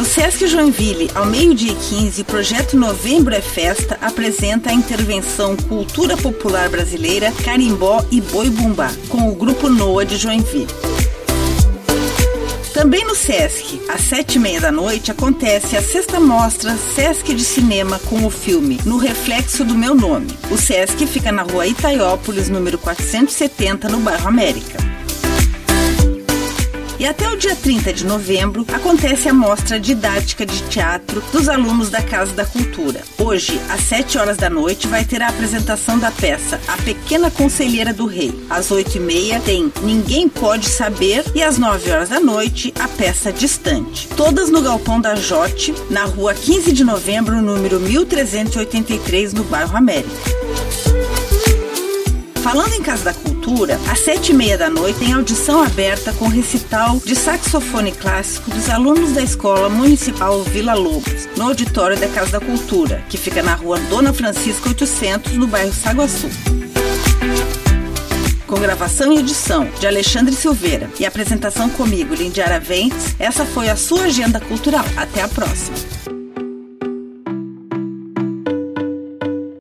No Sesc Joinville, ao meio-dia e 15, o projeto Novembro é Festa apresenta a intervenção Cultura Popular Brasileira, Carimbó e Boi Bumbá, com o Grupo NOA de Joinville. Também no Sesc, às sete e meia da noite, acontece a sexta mostra Sesc de Cinema com o filme No Reflexo do Meu Nome. O Sesc fica na rua Itaiópolis, número 470, no bairro América. E até o dia 30 de novembro acontece a mostra didática de teatro dos alunos da Casa da Cultura. Hoje, às 7 horas da noite, vai ter a apresentação da peça A Pequena Conselheira do Rei. Às 8 e meia tem Ninguém Pode Saber e às 9 horas da noite a peça Distante. Todas no Galpão da Jote, na rua 15 de novembro, número 1383, no bairro América. Falando em Casa da Cultura, às sete e meia da noite tem audição aberta com recital de saxofone clássico dos alunos da Escola Municipal Vila Lobos, no auditório da Casa da Cultura, que fica na rua Dona Francisca 800, no bairro Saguaçu. Com gravação e edição de Alexandre Silveira e apresentação comigo, Lindiara Ventes, essa foi a sua agenda cultural. Até a próxima.